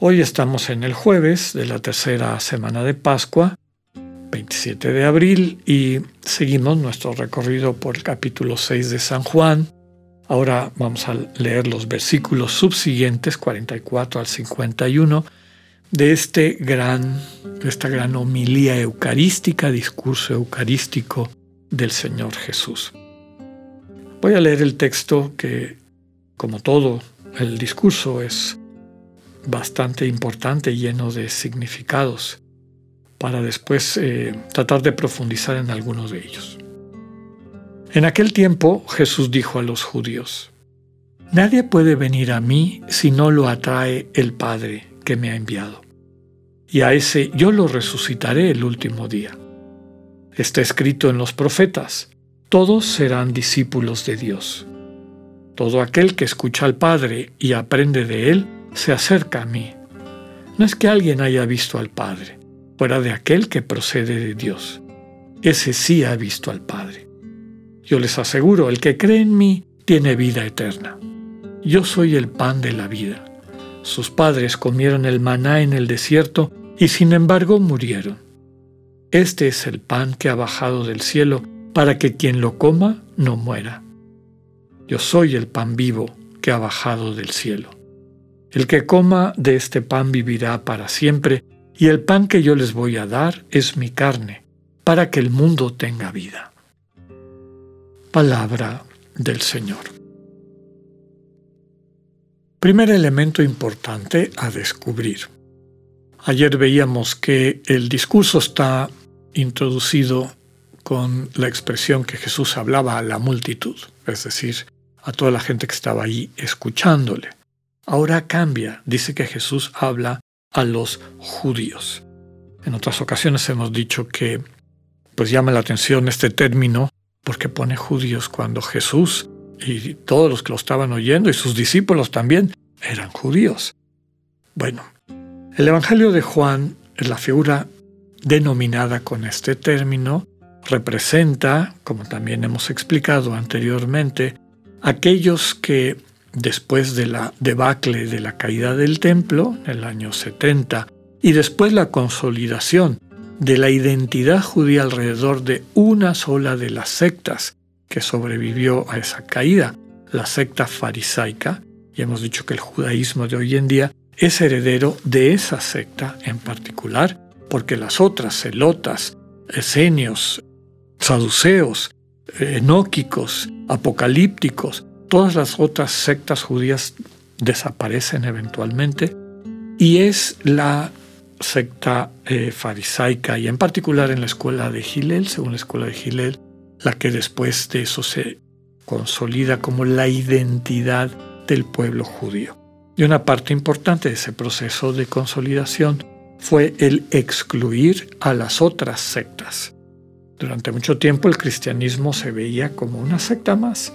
Hoy estamos en el jueves de la tercera semana de Pascua, 27 de abril, y seguimos nuestro recorrido por el capítulo 6 de San Juan. Ahora vamos a leer los versículos subsiguientes, 44 al 51, de, este gran, esta gran homilía eucarística, discurso eucarístico del Señor Jesús. Voy a leer el texto que, como todo el discurso, es bastante importante, lleno de significados, para después eh, tratar de profundizar en algunos de ellos. En aquel tiempo Jesús dijo a los judíos, Nadie puede venir a mí si no lo atrae el Padre que me ha enviado. Y a ese yo lo resucitaré el último día. Está escrito en los profetas, todos serán discípulos de Dios. Todo aquel que escucha al Padre y aprende de Él, se acerca a mí. No es que alguien haya visto al Padre, fuera de aquel que procede de Dios. Ese sí ha visto al Padre. Yo les aseguro, el que cree en mí tiene vida eterna. Yo soy el pan de la vida. Sus padres comieron el maná en el desierto y sin embargo murieron. Este es el pan que ha bajado del cielo para que quien lo coma no muera. Yo soy el pan vivo que ha bajado del cielo. El que coma de este pan vivirá para siempre, y el pan que yo les voy a dar es mi carne, para que el mundo tenga vida. Palabra del Señor. Primer elemento importante a descubrir. Ayer veíamos que el discurso está introducido con la expresión que Jesús hablaba a la multitud, es decir, a toda la gente que estaba ahí escuchándole. Ahora cambia, dice que Jesús habla a los judíos. En otras ocasiones hemos dicho que pues llama la atención este término porque pone judíos cuando Jesús y todos los que lo estaban oyendo y sus discípulos también eran judíos. Bueno, el Evangelio de Juan la figura denominada con este término representa, como también hemos explicado anteriormente, aquellos que después de la debacle de la caída del templo, en el año 70, y después la consolidación de la identidad judía alrededor de una sola de las sectas que sobrevivió a esa caída, la secta farisaica, y hemos dicho que el judaísmo de hoy en día es heredero de esa secta en particular, porque las otras celotas, esenios, saduceos, enóquicos, apocalípticos, todas las otras sectas judías desaparecen eventualmente y es la secta eh, farisaica y en particular en la escuela de Gilel, según la escuela de Gilel, la que después de eso se consolida como la identidad del pueblo judío. Y una parte importante de ese proceso de consolidación fue el excluir a las otras sectas. Durante mucho tiempo el cristianismo se veía como una secta más,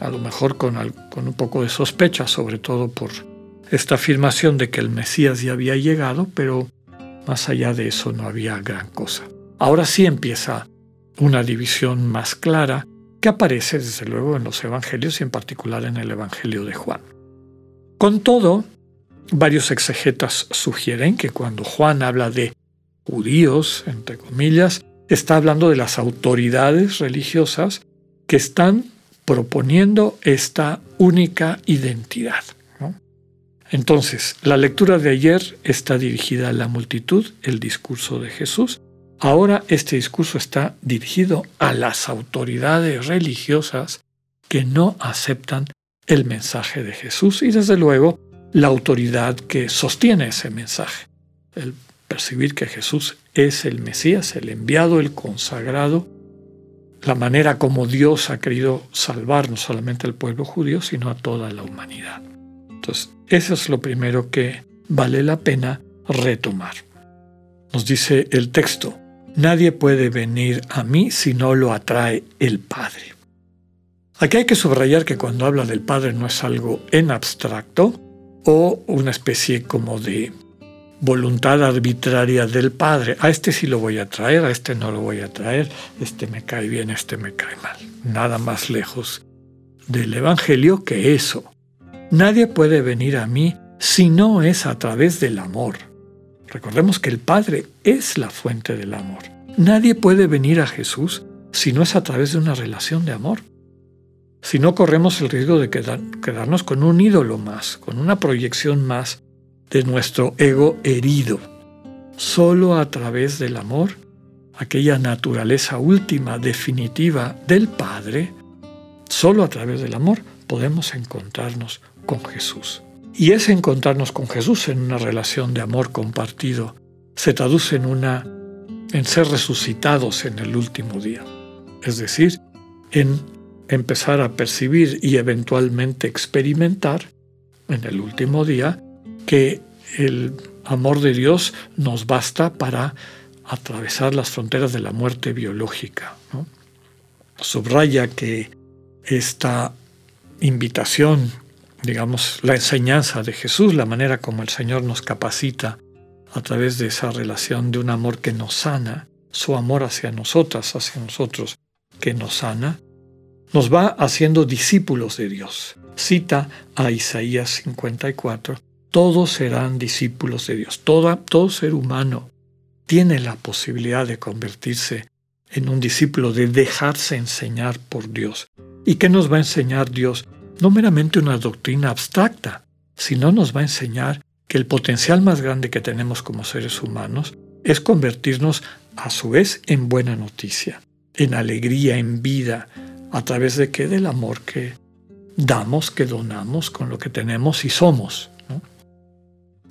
a lo mejor con, con un poco de sospecha, sobre todo por esta afirmación de que el Mesías ya había llegado, pero más allá de eso no había gran cosa. Ahora sí empieza una división más clara que aparece desde luego en los evangelios y en particular en el Evangelio de Juan. Con todo, varios exegetas sugieren que cuando Juan habla de judíos, entre comillas, está hablando de las autoridades religiosas que están proponiendo esta única identidad. Entonces, la lectura de ayer está dirigida a la multitud, el discurso de Jesús. Ahora este discurso está dirigido a las autoridades religiosas que no aceptan el mensaje de Jesús y desde luego la autoridad que sostiene ese mensaje, el percibir que Jesús es el Mesías, el enviado, el consagrado, la manera como Dios ha querido salvar no solamente al pueblo judío, sino a toda la humanidad. Entonces, eso es lo primero que vale la pena retomar. Nos dice el texto, nadie puede venir a mí si no lo atrae el Padre. Aquí hay que subrayar que cuando habla del Padre no es algo en abstracto o una especie como de voluntad arbitraria del Padre. A este sí lo voy a traer, a este no lo voy a traer, este me cae bien, este me cae mal. Nada más lejos del Evangelio que eso. Nadie puede venir a mí si no es a través del amor. Recordemos que el Padre es la fuente del amor. Nadie puede venir a Jesús si no es a través de una relación de amor. Si no corremos el riesgo de quedarnos con un ídolo más, con una proyección más de nuestro ego herido. Solo a través del amor, aquella naturaleza última, definitiva del Padre, solo a través del amor podemos encontrarnos con Jesús. Y ese encontrarnos con Jesús en una relación de amor compartido se traduce en una en ser resucitados en el último día, es decir, en empezar a percibir y eventualmente experimentar en el último día que el amor de Dios nos basta para atravesar las fronteras de la muerte biológica. Subraya que esta invitación digamos, la enseñanza de Jesús, la manera como el Señor nos capacita a través de esa relación de un amor que nos sana, su amor hacia nosotras, hacia nosotros, que nos sana, nos va haciendo discípulos de Dios. Cita a Isaías 54, todos serán discípulos de Dios. Toda, todo ser humano tiene la posibilidad de convertirse en un discípulo, de dejarse enseñar por Dios. ¿Y qué nos va a enseñar Dios? no meramente una doctrina abstracta, sino nos va a enseñar que el potencial más grande que tenemos como seres humanos es convertirnos a su vez en buena noticia, en alegría, en vida, a través de qué? Del amor que damos, que donamos con lo que tenemos y somos.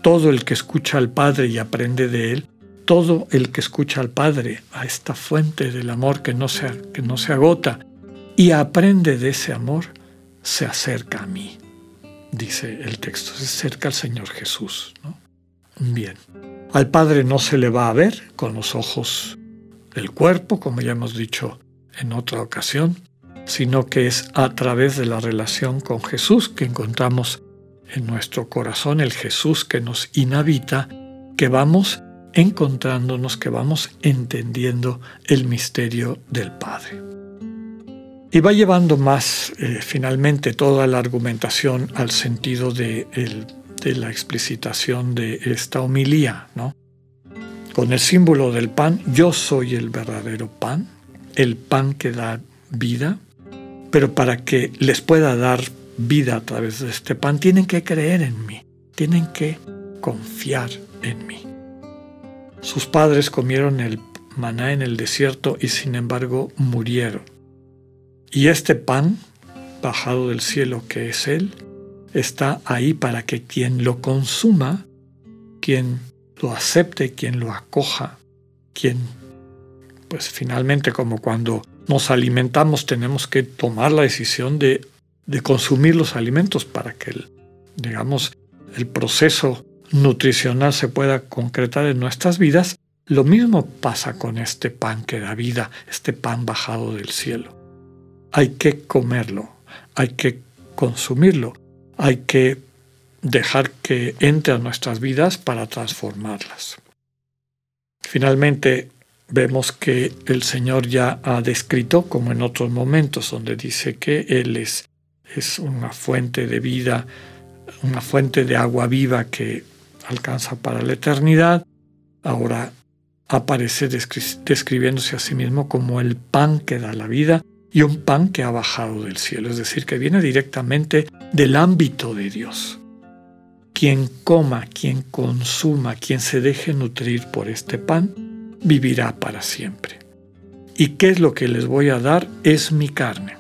Todo el que escucha al Padre y aprende de Él, todo el que escucha al Padre, a esta fuente del amor que no se, que no se agota, y aprende de ese amor, se acerca a mí, dice el texto, se acerca al Señor Jesús. Bien, al Padre no se le va a ver con los ojos del cuerpo, como ya hemos dicho en otra ocasión, sino que es a través de la relación con Jesús que encontramos en nuestro corazón el Jesús que nos inhabita, que vamos encontrándonos, que vamos entendiendo el misterio del Padre. Y va llevando más eh, finalmente toda la argumentación al sentido de, la explicitación de esta homilía, ¿no? Con el símbolo del pan, yo soy el verdadero pan, el pan que da vida, pero para que les pueda dar vida a través de este pan, tienen que creer en mí, tienen que confiar en mí. Sus padres comieron el maná en el desierto y sin embargo murieron. Y este pan, bajado del cielo que es Él, está ahí para que quien lo consuma, quien lo acepte, quien lo acoja, quien, pues finalmente como cuando nos alimentamos tenemos que tomar la decisión de, de consumir los alimentos para que, el, digamos, el proceso nutricional se pueda concretar en nuestras vidas, lo mismo pasa con este pan que da vida, este pan bajado del cielo hay que comerlo, hay que consumirlo, hay que dejar que entre a nuestras vidas para transformarlas. Finalmente, vemos que el Señor ya ha descrito, como en otros momentos, donde dice que Él es, es una fuente de vida, una fuente de agua viva que alcanza para la eternidad, ahora aparece describiéndose a sí mismo como el pan que da la vida y un pan que ha bajado del cielo, es decir, que viene directamente del ámbito de Dios. Quien coma, quien consuma, quien se deje nutrir por este pan, vivirá para siempre. ¿Y qué es lo que les voy a dar? Es mi carne,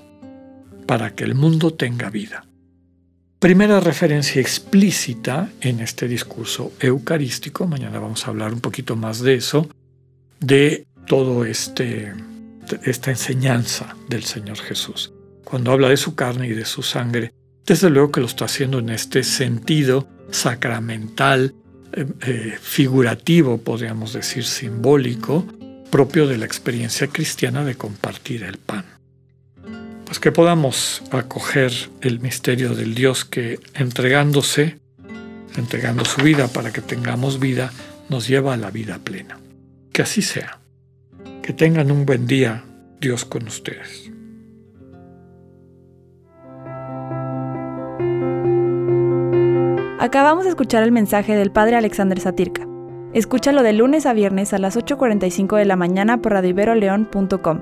para que el mundo tenga vida. Primera referencia explícita en este discurso eucarístico, mañana vamos a hablar un poquito más de eso, de todo este esta enseñanza del Señor Jesús. Cuando habla de su carne y de su sangre, desde luego que lo está haciendo en este sentido sacramental eh, eh, figurativo, podríamos decir simbólico, propio de la experiencia cristiana de compartir el pan. Pues que podamos acoger el misterio del Dios que entregándose, entregando su vida para que tengamos vida, nos lleva a la vida plena. Que así sea. Que tengan un buen día, Dios con ustedes. Acabamos de escuchar el mensaje del Padre Alexander Satirka. Escúchalo de lunes a viernes a las 8.45 de la mañana por radioiberoleón.com,